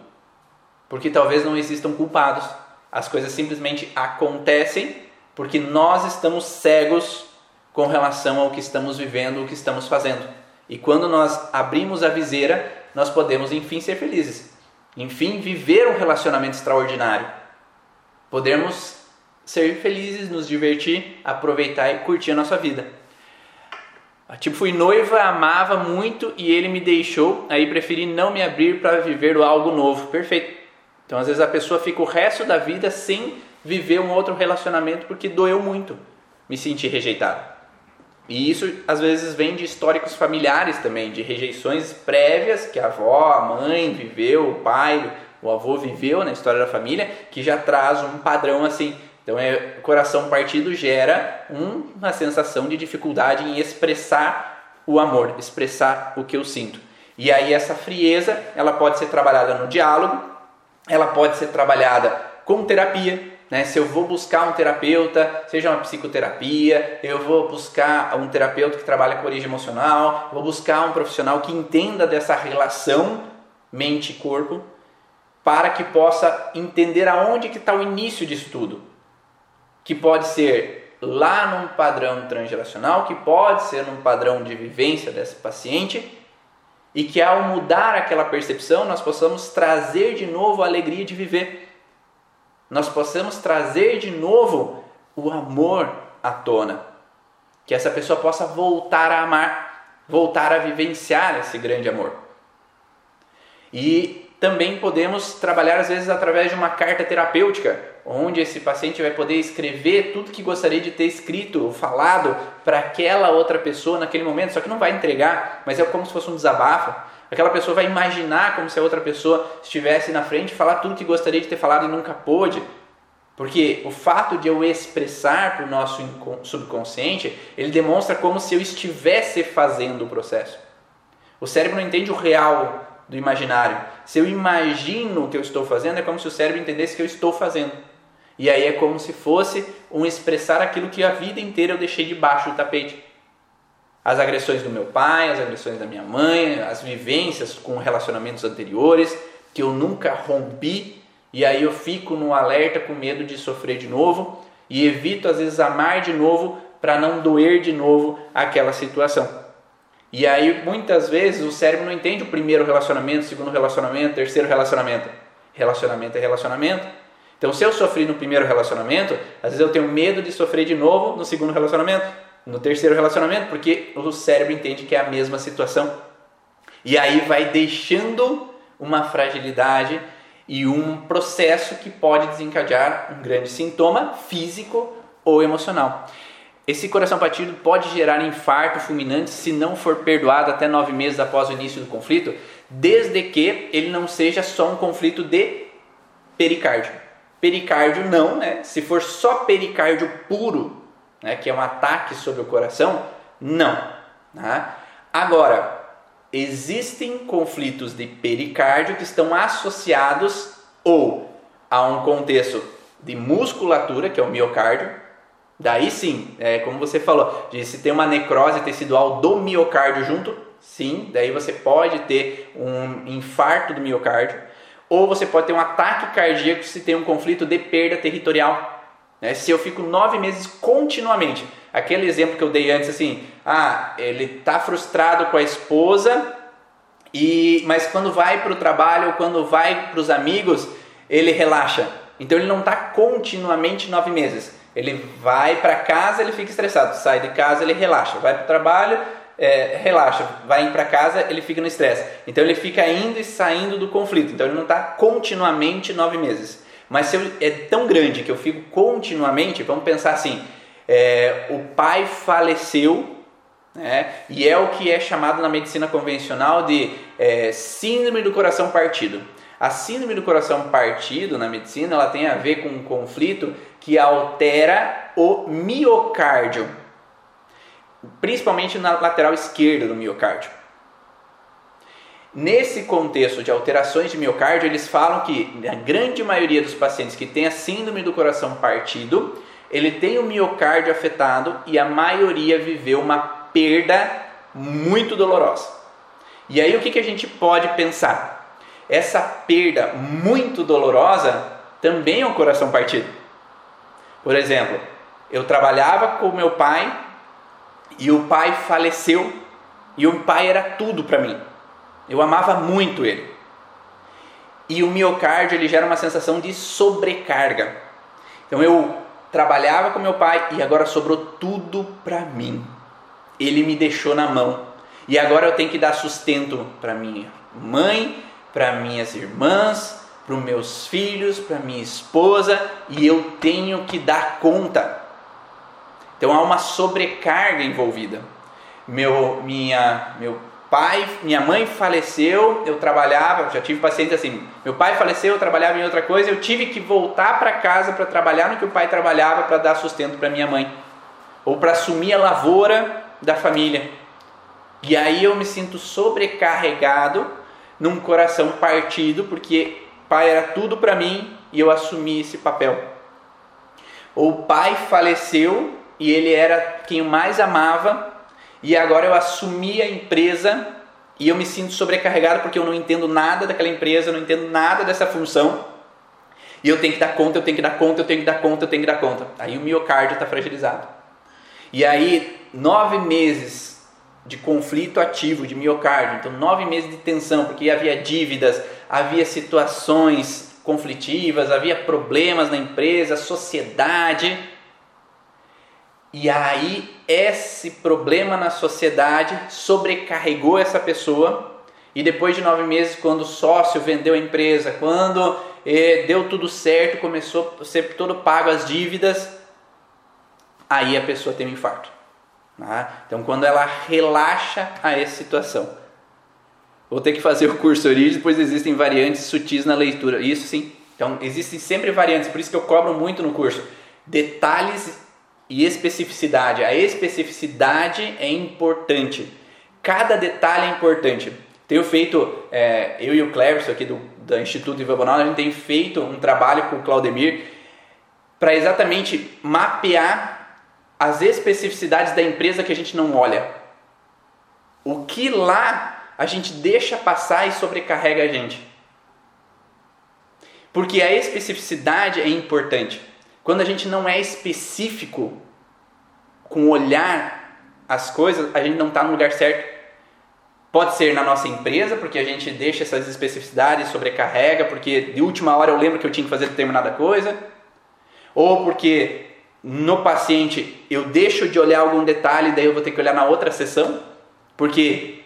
Porque talvez não existam culpados. As coisas simplesmente acontecem porque nós estamos cegos com relação ao que estamos vivendo, o que estamos fazendo. E quando nós abrimos a viseira, nós podemos enfim ser felizes. Enfim, viver um relacionamento extraordinário. Podemos ser felizes, nos divertir, aproveitar e curtir a nossa vida. Tipo, fui noiva, amava muito e ele me deixou, aí preferi não me abrir para viver algo novo. Perfeito. Então, às vezes a pessoa fica o resto da vida sem viver um outro relacionamento porque doeu muito me sentir rejeitado. E isso às vezes vem de históricos familiares também, de rejeições prévias que a avó, a mãe viveu, o pai, o avô viveu na história da família, que já traz um padrão assim. Então, é, coração partido gera um, uma sensação de dificuldade em expressar o amor, expressar o que eu sinto. E aí essa frieza, ela pode ser trabalhada no diálogo, ela pode ser trabalhada com terapia, né? Se eu vou buscar um terapeuta, seja uma psicoterapia, eu vou buscar um terapeuta que trabalha com origem emocional, vou buscar um profissional que entenda dessa relação mente-corpo, para que possa entender aonde que está o início disso tudo. Que pode ser lá num padrão transgeracional, que pode ser num padrão de vivência dessa paciente, e que ao mudar aquela percepção nós possamos trazer de novo a alegria de viver. Nós possamos trazer de novo o amor à tona. Que essa pessoa possa voltar a amar, voltar a vivenciar esse grande amor. E também podemos trabalhar às vezes através de uma carta terapêutica, onde esse paciente vai poder escrever tudo que gostaria de ter escrito ou falado para aquela outra pessoa naquele momento, só que não vai entregar, mas é como se fosse um desabafo. Aquela pessoa vai imaginar como se a outra pessoa estivesse na frente falar tudo que gostaria de ter falado e nunca pôde. Porque o fato de eu expressar para o nosso subconsciente, ele demonstra como se eu estivesse fazendo o processo. O cérebro não entende o real do imaginário. Se eu imagino o que eu estou fazendo, é como se o cérebro entendesse que eu estou fazendo. E aí é como se fosse um expressar aquilo que a vida inteira eu deixei debaixo do tapete. As agressões do meu pai, as agressões da minha mãe, as vivências com relacionamentos anteriores que eu nunca rompi, e aí eu fico no alerta com medo de sofrer de novo e evito às vezes amar de novo para não doer de novo aquela situação. E aí, muitas vezes, o cérebro não entende o primeiro relacionamento, o segundo relacionamento, o terceiro relacionamento. Relacionamento é relacionamento. Então, se eu sofri no primeiro relacionamento, às vezes eu tenho medo de sofrer de novo no segundo relacionamento, no terceiro relacionamento, porque o cérebro entende que é a mesma situação. E aí vai deixando uma fragilidade e um processo que pode desencadear um grande sintoma físico ou emocional. Esse coração partido pode gerar infarto fulminante se não for perdoado até nove meses após o início do conflito, desde que ele não seja só um conflito de pericárdio. Pericárdio não, né? Se for só pericárdio puro, né, que é um ataque sobre o coração, não. Tá? Agora, existem conflitos de pericárdio que estão associados ou a um contexto de musculatura, que é o miocárdio, Daí sim, é, como você falou, se tem uma necrose tecidual do miocárdio junto, sim, daí você pode ter um infarto do miocárdio, ou você pode ter um ataque cardíaco se tem um conflito de perda territorial. Né? Se eu fico nove meses continuamente, aquele exemplo que eu dei antes, assim, ah, ele está frustrado com a esposa, e mas quando vai para o trabalho, quando vai para os amigos, ele relaxa. Então ele não está continuamente nove meses. Ele vai para casa, ele fica estressado. Sai de casa, ele relaxa. Vai para o trabalho, é, relaxa. Vai para casa, ele fica no estresse. Então ele fica indo e saindo do conflito. Então ele não está continuamente nove meses. Mas se eu, é tão grande que eu fico continuamente, vamos pensar assim: é, o pai faleceu, né, e é o que é chamado na medicina convencional de é, síndrome do coração partido. A síndrome do coração partido na medicina ela tem a ver com um conflito que altera o miocárdio, principalmente na lateral esquerda do miocárdio. Nesse contexto de alterações de miocárdio, eles falam que a grande maioria dos pacientes que tem a síndrome do coração partido, ele tem o miocárdio afetado e a maioria viveu uma perda muito dolorosa. E aí o que, que a gente pode pensar? Essa perda muito dolorosa também é um coração partido. Por exemplo, eu trabalhava com meu pai e o pai faleceu e o pai era tudo para mim. Eu amava muito ele. E o miocárdio ele gera uma sensação de sobrecarga. Então eu trabalhava com meu pai e agora sobrou tudo para mim. Ele me deixou na mão. E agora eu tenho que dar sustento para minha mãe, para minhas irmãs, para os meus filhos, para minha esposa e eu tenho que dar conta. Então há uma sobrecarga envolvida. Meu, minha, meu pai, minha mãe faleceu, eu trabalhava, já tive pacientes assim. Meu pai faleceu, eu trabalhava em outra coisa, eu tive que voltar para casa para trabalhar no que o pai trabalhava para dar sustento para minha mãe ou para assumir a lavoura da família. E aí eu me sinto sobrecarregado num coração partido porque pai era tudo para mim e eu assumi esse papel. O pai faleceu e ele era quem eu mais amava e agora eu assumi a empresa e eu me sinto sobrecarregado porque eu não entendo nada daquela empresa, eu não entendo nada dessa função. E eu tenho que dar conta, eu tenho que dar conta, eu tenho que dar conta, eu tenho que dar conta. Aí o miocárdio está fragilizado. E aí, nove meses de conflito ativo de miocárdio, então nove meses de tensão, porque havia dívidas, havia situações conflitivas, havia problemas na empresa, sociedade. E aí, esse problema na sociedade sobrecarregou essa pessoa. E depois de nove meses, quando o sócio vendeu a empresa, quando eh, deu tudo certo, começou a ser todo pago as dívidas, aí a pessoa tem um infarto. Tá? Então, quando ela relaxa a essa situação. Vou ter que fazer o curso origem, pois existem variantes sutis na leitura. Isso sim. Então, existem sempre variantes, por isso que eu cobro muito no curso. Detalhes e especificidade. A especificidade é importante. Cada detalhe é importante. Tenho feito, é, eu e o Cleverson aqui do, do Instituto Ivan Bonal, a gente tem feito um trabalho com o Claudemir para exatamente mapear as especificidades da empresa que a gente não olha. O que lá a gente deixa passar e sobrecarrega a gente. Porque a especificidade é importante. Quando a gente não é específico com olhar as coisas, a gente não está no lugar certo. Pode ser na nossa empresa, porque a gente deixa essas especificidades, sobrecarrega, porque de última hora eu lembro que eu tinha que fazer determinada coisa. Ou porque no paciente eu deixo de olhar algum detalhe, daí eu vou ter que olhar na outra sessão, porque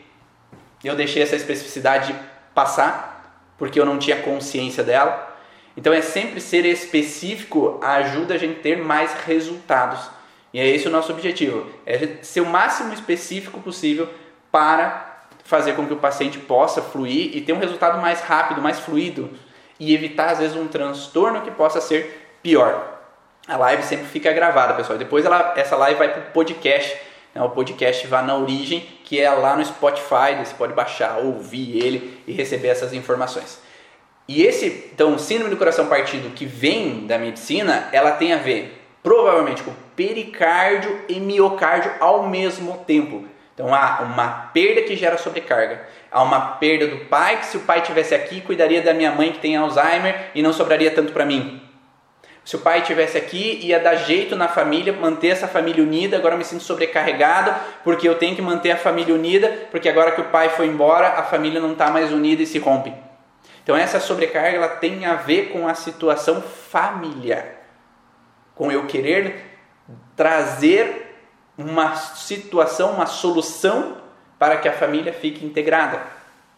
eu deixei essa especificidade passar, porque eu não tinha consciência dela. Então é sempre ser específico ajuda a gente ter mais resultados. E é esse o nosso objetivo, é ser o máximo específico possível para fazer com que o paciente possa fluir e ter um resultado mais rápido, mais fluido e evitar às vezes um transtorno que possa ser pior a live sempre fica gravada, pessoal. Depois ela, essa live vai para o podcast. Né? O podcast vai na origem, que é lá no Spotify. Você pode baixar, ouvir ele e receber essas informações. E esse, então, síndrome do coração partido que vem da medicina, ela tem a ver provavelmente com pericárdio e miocárdio ao mesmo tempo. Então há uma perda que gera sobrecarga. Há uma perda do pai, que se o pai tivesse aqui, cuidaria da minha mãe que tem Alzheimer e não sobraria tanto para mim. Se o pai tivesse aqui, ia dar jeito na família, manter essa família unida. Agora eu me sinto sobrecarregado porque eu tenho que manter a família unida, porque agora que o pai foi embora, a família não está mais unida e se rompe. Então essa sobrecarga ela tem a ver com a situação familiar, com eu querer trazer uma situação, uma solução para que a família fique integrada,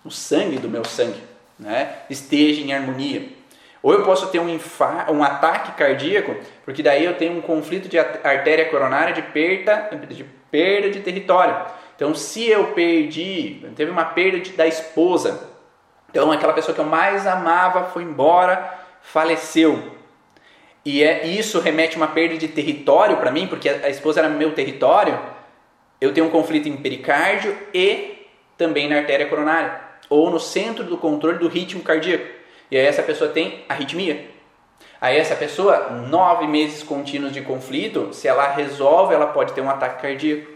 o sangue do meu sangue, né, esteja em harmonia. Ou eu posso ter um, um ataque cardíaco, porque daí eu tenho um conflito de artéria coronária de perda, de perda de território. Então, se eu perdi, teve uma perda de, da esposa, então aquela pessoa que eu mais amava foi embora, faleceu. E é, isso remete a uma perda de território para mim, porque a, a esposa era meu território. Eu tenho um conflito em pericárdio e também na artéria coronária, ou no centro do controle do ritmo cardíaco. E aí essa pessoa tem arritmia. Aí essa pessoa, nove meses contínuos de conflito, se ela resolve, ela pode ter um ataque cardíaco.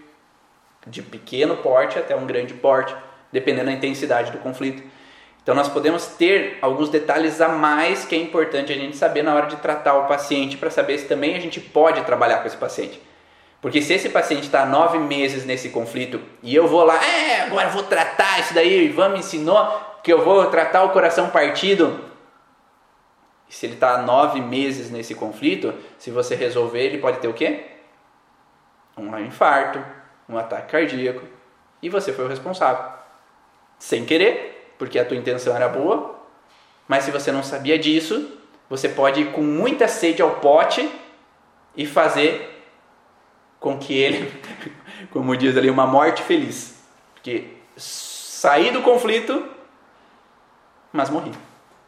De pequeno porte até um grande porte, dependendo da intensidade do conflito. Então nós podemos ter alguns detalhes a mais que é importante a gente saber na hora de tratar o paciente, para saber se também a gente pode trabalhar com esse paciente. Porque se esse paciente está nove meses nesse conflito e eu vou lá, é, agora vou tratar isso daí, Ivan me ensinou, que eu vou tratar o coração partido. Se ele está nove meses nesse conflito, se você resolver, ele pode ter o quê? Um infarto, um ataque cardíaco. E você foi o responsável. Sem querer, porque a tua intenção era boa. Mas se você não sabia disso, você pode ir com muita sede ao pote e fazer com que ele, como diz ali, uma morte feliz. Porque sair do conflito mas morri.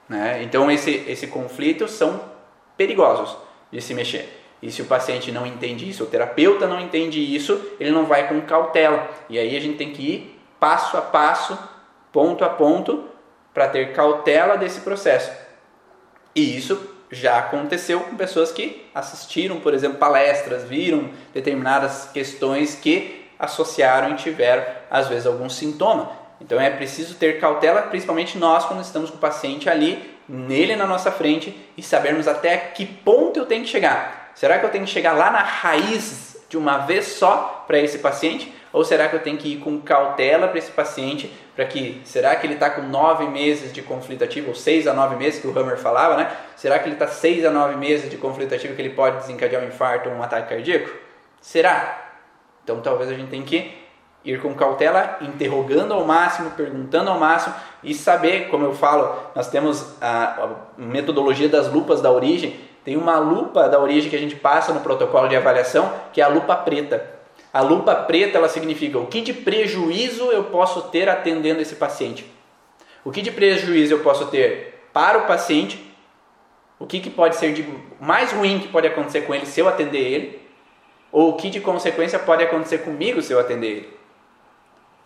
Né? Então esse, esse conflito são perigosos de se mexer. E se o paciente não entende isso, o terapeuta não entende isso, ele não vai com cautela. E aí a gente tem que ir passo a passo, ponto a ponto, para ter cautela desse processo. E isso já aconteceu com pessoas que assistiram, por exemplo, palestras, viram determinadas questões que associaram e tiveram, às vezes, algum sintoma. Então é preciso ter cautela, principalmente nós quando estamos com o paciente ali nele na nossa frente e sabermos até que ponto eu tenho que chegar. Será que eu tenho que chegar lá na raiz de uma vez só para esse paciente? Ou será que eu tenho que ir com cautela para esse paciente? Para que será que ele está com nove meses de conflito ativo ou seis a nove meses que o Hammer falava, né? Será que ele está seis a nove meses de conflito ativo que ele pode desencadear um infarto ou um ataque cardíaco? Será? Então talvez a gente tenha que ir com cautela, interrogando ao máximo, perguntando ao máximo e saber, como eu falo, nós temos a, a metodologia das lupas da origem, tem uma lupa da origem que a gente passa no protocolo de avaliação, que é a lupa preta. A lupa preta ela significa o que de prejuízo eu posso ter atendendo esse paciente. O que de prejuízo eu posso ter para o paciente, o que, que pode ser de mais ruim que pode acontecer com ele se eu atender ele, ou o que de consequência pode acontecer comigo se eu atender ele.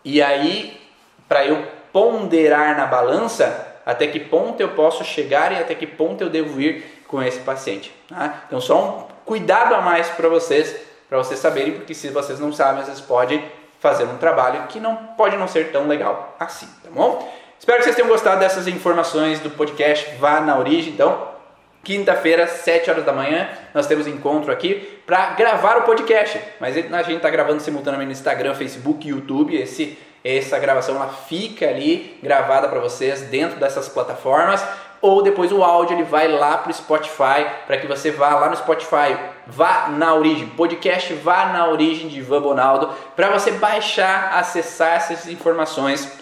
E aí, para eu ponderar na balança, até que ponto eu posso chegar e até que ponto eu devo ir com esse paciente. Tá? Então, só um cuidado a mais para vocês, para vocês saberem, porque se vocês não sabem, vocês podem fazer um trabalho que não pode não ser tão legal assim, tá bom? Espero que vocês tenham gostado dessas informações do podcast Vá na Origem. Então, Quinta-feira, 7 horas da manhã, nós temos encontro aqui para gravar o podcast. Mas a gente está gravando simultaneamente no Instagram, Facebook e YouTube. Esse, essa gravação ela fica ali gravada para vocês dentro dessas plataformas. Ou depois o áudio ele vai lá para o Spotify, para que você vá lá no Spotify, vá na origem, podcast vá na origem de Ivan Bonaldo, para você baixar, acessar essas informações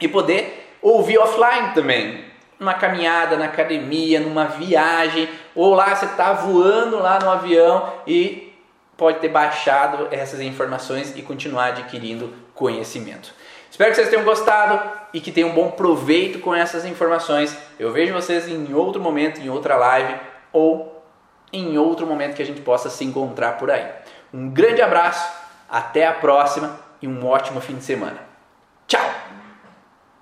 e poder ouvir offline também numa caminhada, na academia, numa viagem, ou lá você está voando lá no avião e pode ter baixado essas informações e continuar adquirindo conhecimento. Espero que vocês tenham gostado e que tenham um bom proveito com essas informações. Eu vejo vocês em outro momento, em outra live ou em outro momento que a gente possa se encontrar por aí. Um grande abraço, até a próxima e um ótimo fim de semana. Tchau!